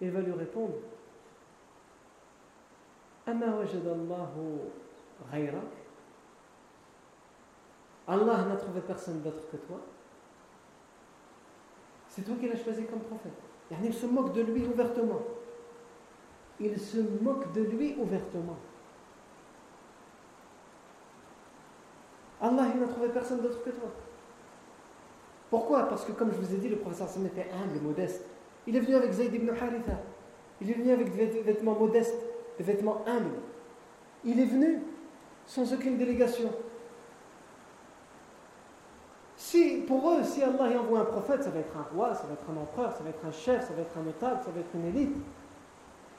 Il va lui répondre Allah n'a trouvé personne d'autre que toi. C'est toi qui l'as choisi comme prophète. Il se moque de lui ouvertement. il se moque de lui ouvertement. Allah, il n'a trouvé personne d'autre que toi. Pourquoi? Parce que, comme je vous ai dit, le professeur Sam était humble, modeste. Il est venu avec Zayd ibn Haritha. Il est venu avec des vêtements modestes, des vêtements humbles. Il est venu sans aucune délégation. Si, pour eux, si Allah y envoie un prophète, ça va être un roi, ça va être un empereur, ça va être un chef, ça va être un notable, ça va être une élite.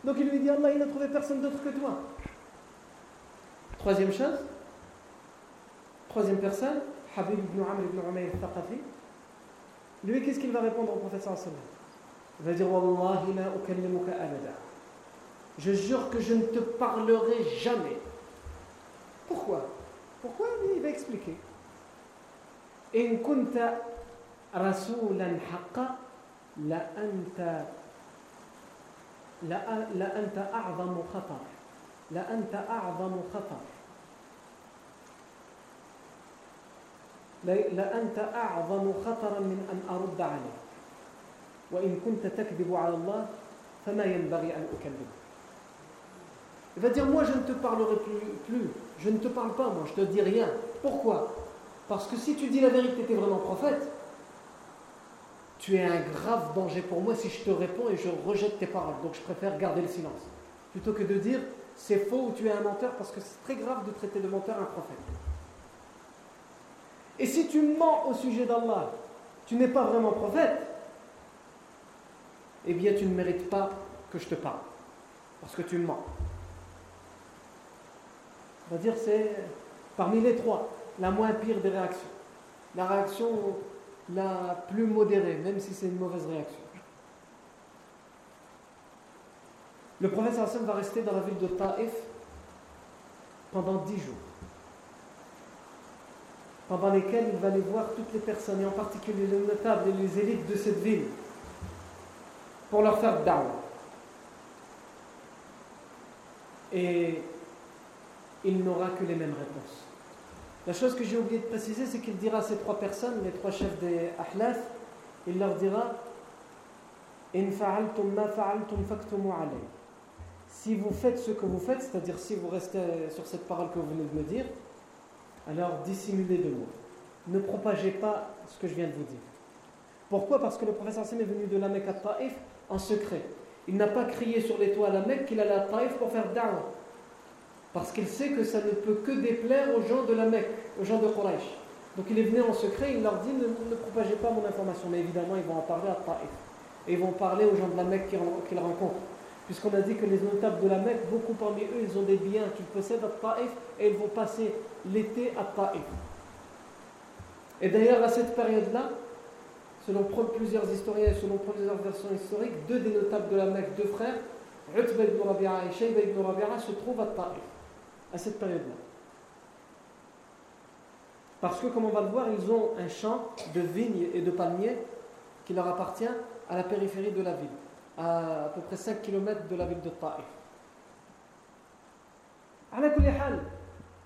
Donc il lui dit Allah, il n'a trouvé personne d'autre que toi. Troisième chose, Troisième personne, Habib ibn Amr ibn Umayr al-Thaqafi. Lui, qu'est-ce qu'il va répondre au prophète sallallahu Il va dire Wallahi la ukallimuka abada. Je jure que je ne te parlerai jamais. Pourquoi? Pourquoi? Il va expliquer. In kunta rasulan haqqa la anta la anta a'zamu khatar. La anta a'zamu khatar. لأنت أعظم خطرا من أن أرد عليك وإن كنت تكذب على الله فما ينبغي أن أكذب Il va dire, moi je ne te parlerai plus, plus, je ne te parle pas, moi je te dis rien. Pourquoi Parce que si tu dis la vérité, tu es vraiment prophète, tu es un grave danger pour moi si je te réponds et je rejette tes paroles. Donc je préfère garder le silence. Plutôt que de dire c'est faux ou tu es un menteur, parce que c'est très grave de traiter de menteur un prophète. Et si tu mens au sujet d'Allah, tu n'es pas vraiment prophète, eh bien tu ne mérites pas que je te parle. Parce que tu mens. On va dire c'est parmi les trois la moins pire des réactions. La réaction la plus modérée, même si c'est une mauvaise réaction. Le prophète va rester dans la ville de Taif pendant dix jours, pendant lesquels il va aller voir toutes les personnes, et en particulier les notables et les élites de cette ville, pour leur faire down. Et il n'aura que les mêmes réponses. La chose que j'ai oublié de préciser, c'est qu'il dira à ces trois personnes, les trois chefs des Ahlaf, il leur dira Si vous faites ce que vous faites, c'est-à-dire si vous restez sur cette parole que vous venez de me dire, alors dissimulez de moi. Ne propagez pas ce que je viens de vous dire. Pourquoi? Parce que le professeur Sim est venu de la Mecque à Taïf en secret. Il n'a pas crié sur les toits à la Mecque qu'il allait à Taïf pour faire da'wah. Parce qu'il sait que ça ne peut que déplaire aux gens de la Mecque, aux gens de Quraysh. Donc il est venu en secret, il leur dit ne, propagez pas mon information. Mais évidemment, ils vont en parler à Taïf. Et ils vont parler aux gens de la Mecque qu'ils rencontrent. Puisqu'on a dit que les notables de la Mecque, beaucoup parmi eux, ils ont des biens qu'ils possèdent à Taïf et ils vont passer l'été à Taïf. Et d'ailleurs, à cette période-là, selon plusieurs historiens et selon plusieurs versions historiques, deux des notables de la Mecque, deux frères, Utba ibn et Shayba ibn Rabi'a, se trouvent à Taïf à cette période-là. Parce que, comme on va le voir, ils ont un champ de vignes et de palmiers qui leur appartient à la périphérie de la ville, à à peu près 5 km de la ville de Taif.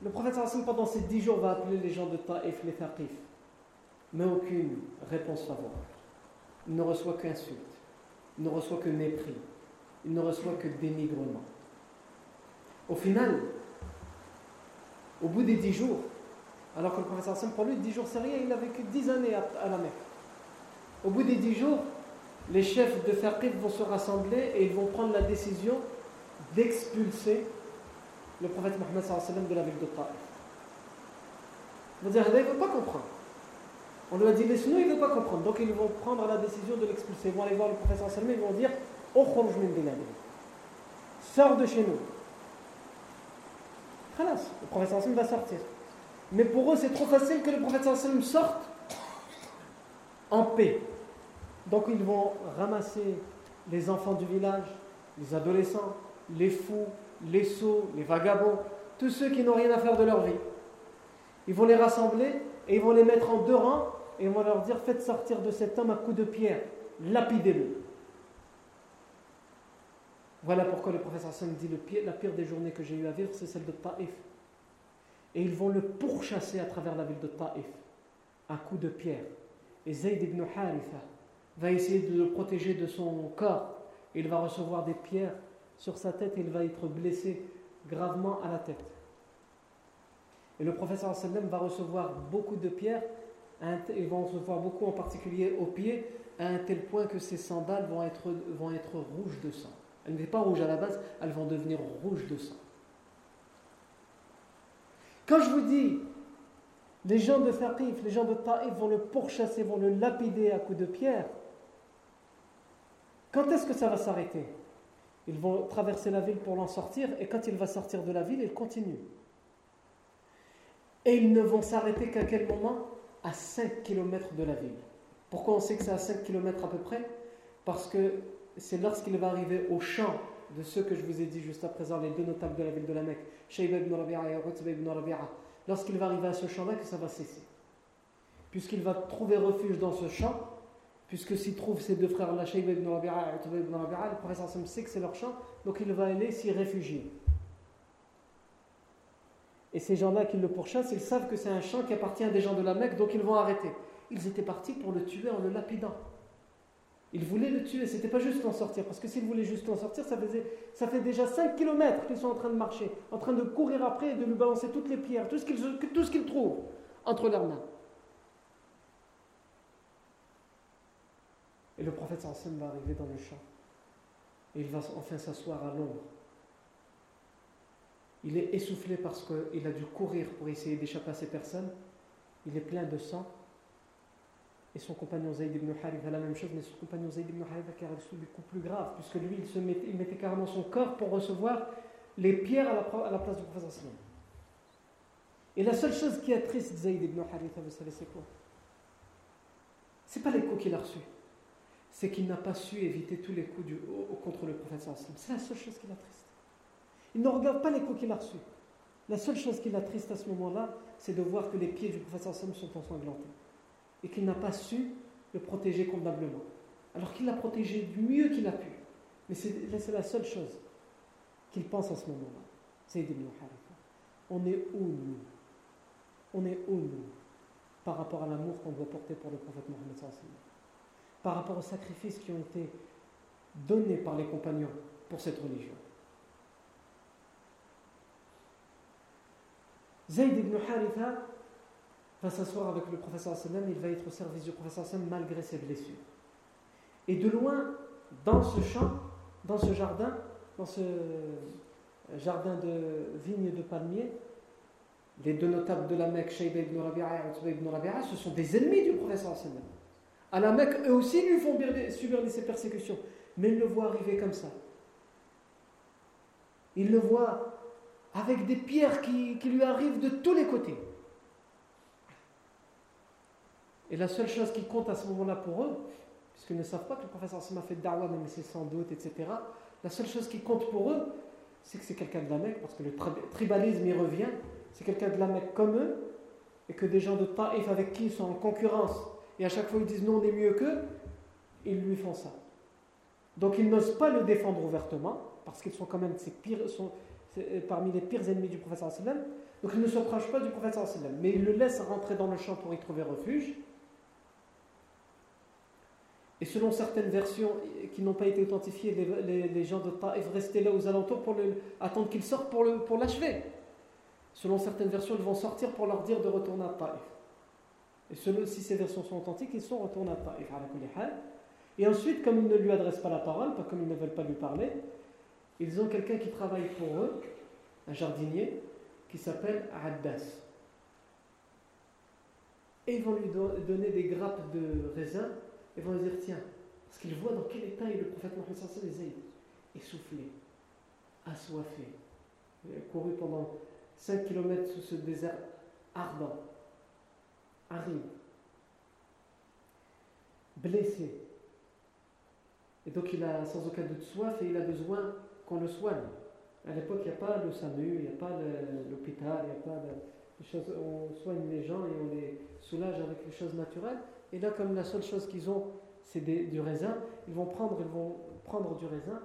Le prophète pendant ces 10 jours va appeler les gens de Taif les Thaqif, mais aucune réponse favorable. Il ne reçoit qu'insulte, il ne reçoit que mépris, il ne reçoit que dénigrement. Au final, au bout des dix jours, alors que le Hassan, pour lui, dix jours c'est rien, il a vécu dix années à, la Mecque. Au bout des dix jours, les chefs de Faqif vont se rassembler et ils vont prendre la décision d'expulser le prophète Mohammed sallam de la ville de Taif. On va dire, il ne veut pas comprendre. On lui a dit, laisse-nous, il ne veut pas comprendre. Donc ils vont prendre la décision de l'expulser. Ils vont aller voir le professeur sallam et ils vont dire, Sors de chez nous le prophète sallam va sortir. Mais pour eux, c'est trop facile que le prophète sallam sorte en paix. Donc ils vont ramasser les enfants du village, les adolescents, les fous, les sots, les vagabonds, tous ceux qui n'ont rien à faire de leur vie. Ils vont les rassembler et ils vont les mettre en deux rangs et ils vont leur dire faites sortir de cet homme à coups de pierre, lapidez-le. Voilà pourquoi le professeur Hassan dit la pire des journées que j'ai eu à vivre, c'est celle de Taif. Et ils vont le pourchasser à travers la ville de Taif, à coups de pierre. Et Zayd ibn Haritha va essayer de le protéger de son corps. Il va recevoir des pierres sur sa tête et il va être blessé gravement à la tête. Et le professeur sallam va recevoir beaucoup de pierres, il va en recevoir beaucoup en particulier aux pieds, à un tel point que ses sandales vont être, vont rouges de sang. Elles n'étaient pas rouges à la base, elles vont devenir rouges de sang. Quand je vous dis, les gens de Thaqif, les gens de Taïf vont le pourchasser, vont le lapider à coups de pierre, quand est-ce que ça va s'arrêter? Ils vont traverser la ville pour l'en sortir, et quand il va sortir de la ville, il continue. Et ils ne vont s'arrêter qu'à quel moment? À 5 km de la ville. Pourquoi on sait que c'est à 5 km à peu près? Parce que c'est lorsqu'il va arriver au champ de ceux que je vous ai dit juste à présent, les deux notables de la ville de la Mecque, Shayba ibn Rabi'a et Utba ibn Rabi'a, lorsqu'il va arriver à ce champ-là, que ça va cesser? Puisqu'il va trouver refuge dans ce champ, puisque s'il trouve ces deux frères-là, Shayba ibn Rabi'a et ibn Rabi'a, le professeur sait que c'est leur champ, donc il va aller s'y réfugier. Et ces gens-là qui le pourchassent, ils savent que c'est un champ qui appartient à des gens de la Mecque, donc ils vont arrêter. Ils étaient partis pour le tuer en le lapidant. Ils voulaient le tuer, c'était pas juste en sortir, parce que s'ils voulaient juste en sortir, ça, faisait, ça fait déjà 5 km qu'ils sont en train de marcher, en train de courir après et de lui balancer toutes les pierres, tout ce qu'ils, tout ce qu'ils trouvent entre leurs mains. Et le prophète Sam va arriver dans le champ. Et il va enfin s'asseoir à l'ombre. Il est essoufflé parce qu'il a dû courir pour essayer d'échapper à ces personnes. Il est plein de sang. Et son compagnon Zayd ibn Haritha la même chose, mais son compagnon Zayd ibn Haritha qui a reçu des coups plus graves, puisque lui, il, mettait, carrément son corps pour recevoir les pierres à la, place du prophète Et la seule chose qui attriste Zayd ibn Haritha, vous savez, c'est quoi? C'est pas les coups qu'il a reçus, c'est qu'il n'a pas su éviter tous les coups du, contre le prophète C'est la seule chose qui l'attriste. Il ne regarde pas les coups qu'il a reçus. La seule chose qui l'attriste à ce moment-là, c'est de voir que les pieds du prophète sont ensanglantés et qu'il n'a pas su le protéger convenablement. Alors qu'il l'a protégé du mieux qu'il a pu. Mais c'est la seule chose qu'il pense à ce moment-là. C'est On est où nous? On est où nous? Par rapport à l'amour qu'on doit porter pour le prophète Mohammed Par rapport aux sacrifices qui ont été donnés par les compagnons pour cette religion. Zayd ibn Haritha va s'asseoir avec le professeur sallam, il va être au service du professeur sallam malgré ses blessures. Et de loin, dans ce champ, dans ce jardin, dans ce jardin de vignes de palmiers, les deux notables de la Mecque, Shayba ibn Rabi'a et ibn Rabi'a, ce sont des ennemis du professeur sallam. À la Mecque, eux aussi lui font subir ces persécutions, mais ils le voient arriver comme ça. Ils le voient avec des pierres qui, lui arrivent de tous les côtés. Et la seule chose qui compte à ce moment-là pour eux, puisqu'ils ne savent pas que le professeur Sam a fait da'wah, même c'est sans doute, etc., la seule chose qui compte pour eux, c'est que c'est quelqu'un de la Mecque, parce que le tribalisme y revient, c'est quelqu'un de la Mecque comme eux, et que des gens de Taïf avec qui ils sont en concurrence, et à chaque fois ils disent non, on est mieux qu'eux, ils lui font ça. Donc ils n'osent pas le défendre ouvertement, parce qu'ils sont quand même sont, parmi les pires ennemis du professeur sallam. Donc ils ne se prochent pas du professeur sallam, mais ils le laissent rentrer dans le champ pour y trouver refuge. Et selon certaines versions qui n'ont pas été authentifiées, les, gens de Taïf restaient là aux alentours pour attendre qu'ils sortent pour, l'achever. Selon certaines versions, ils vont sortir pour leur dire de retourner à Taïf. Et selon, si ces versions sont authentiques, ils sont Taïf. Et ensuite, comme ils ne lui adressent pas la parole, pas comme ils ne veulent pas lui parler, ils ont quelqu'un qui travaille pour eux, un jardinier, qui s'appelle Addas. Et ils vont lui donner des grappes de raisin ils vont dire tiens, parce qu'ils voient dans quel état est le prophète Mohammed les a essoufflé, assoiffé, couru pendant 5 km sous ce désert ardent, aride, blessé. Et donc il a sans aucun doute soif et il a besoin qu'on le soigne. À l'époque, il n'y a pas le SAMU, il n'y a pas l'hôpital, il n'y a pas de. On soigne les gens et on les soulage avec les choses naturelles. Et là, comme la seule chose qu'ils ont, c'est du raisin, ils vont, prendre, ils vont prendre du raisin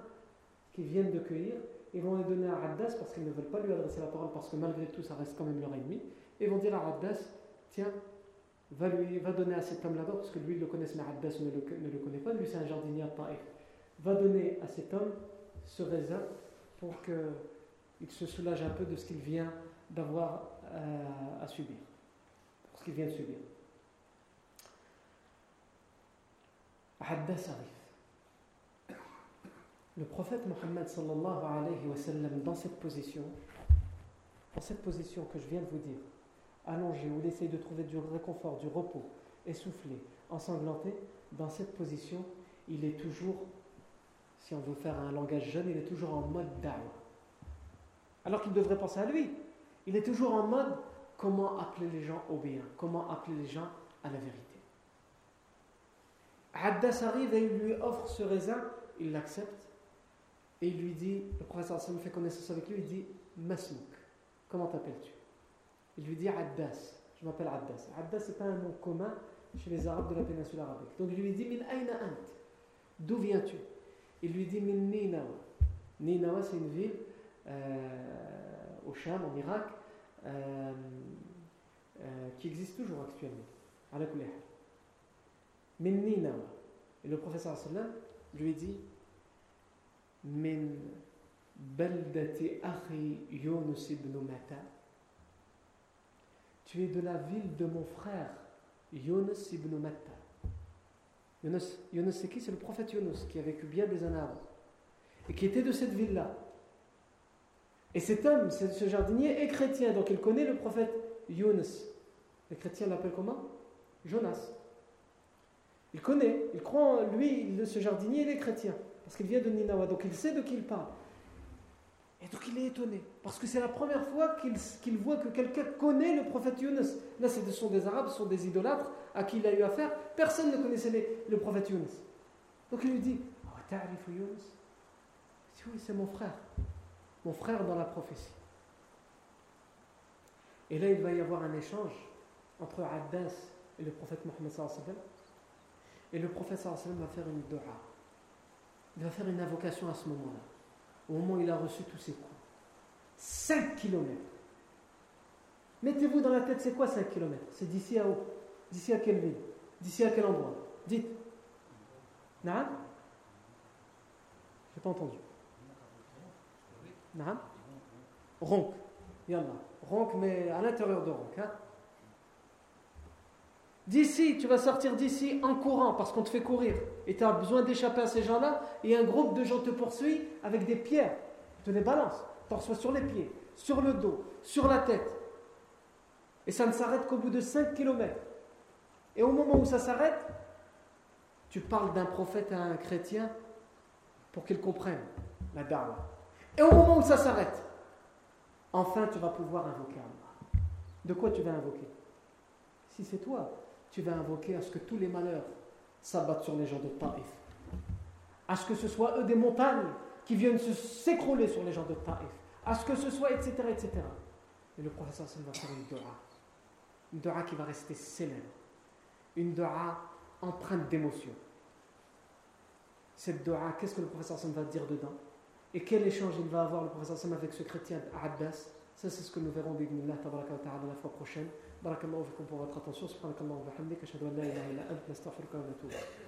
qu'ils viennent de cueillir, ils vont le donner à Raddas parce qu'ils ne veulent pas lui adresser la parole, parce que malgré tout, ça reste quand même leur ennemi. Et ils vont dire à Raddas Tiens, va, lui, va donner à cet homme là-bas, parce que lui, il le connaît, mais Raddas ne le, ne le connaît pas, lui, c'est un jardinier à Taïf. Va donner à cet homme ce raisin pour qu'il se soulage un peu de ce qu'il vient d'avoir euh, à subir, pour ce qu'il vient de subir. Le prophète Mohammed sallallahu alayhi wa sallam, dans cette position, dans cette position que je viens de vous dire, allongé, où il essaye de trouver du réconfort, du repos, essoufflé, ensanglanté, dans cette position, il est toujours, si on veut faire un langage jeune, il est toujours en mode da'wah. Alors qu'il devrait penser à lui. Il est toujours en mode comment appeler les gens au bien, comment appeler les gens à la vérité. Haddas arrive et il lui offre ce raisin, il l'accepte et il lui dit, le professeur me fait connaissance avec lui, il dit Masmouk, comment t'appelles-tu? Il lui dit Haddas, je m'appelle Haddas. Haddas c'est pas un nom commun chez les Arabes de la péninsule arabique. Donc il lui dit Min aina ant? D'où viens-tu? Il lui dit Min Ninawa. Ninawa c'est une ville euh, au Sham, en Irak, euh, euh, qui existe toujours actuellement. Min Ninawa. Et le professeur lui dit Min baldati akhi Yunus ibn Mata. Tu es de la ville de mon frère Yunus ibn Matta. Yunus, Yunus c'est qui? C'est le prophète Yunus qui a vécu bien des années avant et qui était de cette ville-là. Et cet homme, ce jardinier, est chrétien, donc il connaît le prophète Yunus. Les chrétiens l'appellent comment? Jonas. Il connaît, il croit en lui, ce jardinier, il est chrétien, parce qu'il vient de Ninawa, donc il sait de qui il parle. Et donc il est étonné, parce que c'est la première fois qu'il voit que quelqu'un connaît le prophète Yunus. Là, ce sont des Arabes, ce sont des idolâtres à qui il a eu affaire. Personne ne connaissait le prophète Yunus. Donc il lui dit oh, Ta'rif Yunus? Il dit Oui, c'est mon frère. Mon frère dans la prophétie. Et là, il va y avoir un échange entre Abbas et le prophète Mohammed Et le prophète va faire une dua. Il va faire une invocation à ce moment-là au moment où il a reçu tous ses coups. 5 km. Mettez-vous dans la tête, c'est quoi 5 km C'est d'ici à où? D'ici à quelle ville? D'ici à quel endroit? Dites. Naam? J'ai pas entendu. Naam? Ronk. Yallah. Ronk, mais à l'intérieur de Ronk. Hein? D'ici, tu vas sortir d'ici en courant parce qu'on te fait courir et tu as besoin d'échapper à ces gens-là et un groupe de gens te poursuit avec des pierres, te les balance, reçois sur les pieds, sur le dos, sur la tête. Et ça ne s'arrête qu'au bout de 5 km. Et au moment où ça s'arrête, tu parles d'un prophète à un chrétien pour qu'il comprenne la dame. Et au moment où ça s'arrête, enfin tu vas pouvoir invoquer Allah. De quoi tu vas invoquer? Si c'est toi, tu vas invoquer à ce que tous les malheurs s'abattent sur les gens de Taïf. À ce que ce soit eux des montagnes qui viennent s'écrouler sur les gens de Taïf. À ce que ce soit, etc. etc. Et le professeur va faire une dua. Une dua qui va rester célèbre. Une dua empreinte d'émotion. Cette dua, qu'est-ce que le professeur va dire dedans? Et quel échange il va avoir le professeur avec ce chrétien Abbas? Ça, c'est ce que nous verrons, b'idnillah, la fois prochaine. بارك الله فيكم فور فاتكونسيون سبحانك اللهم وبحمدك أشهد أن لا إله إلا أنت نستغفرك ونتوب إليك.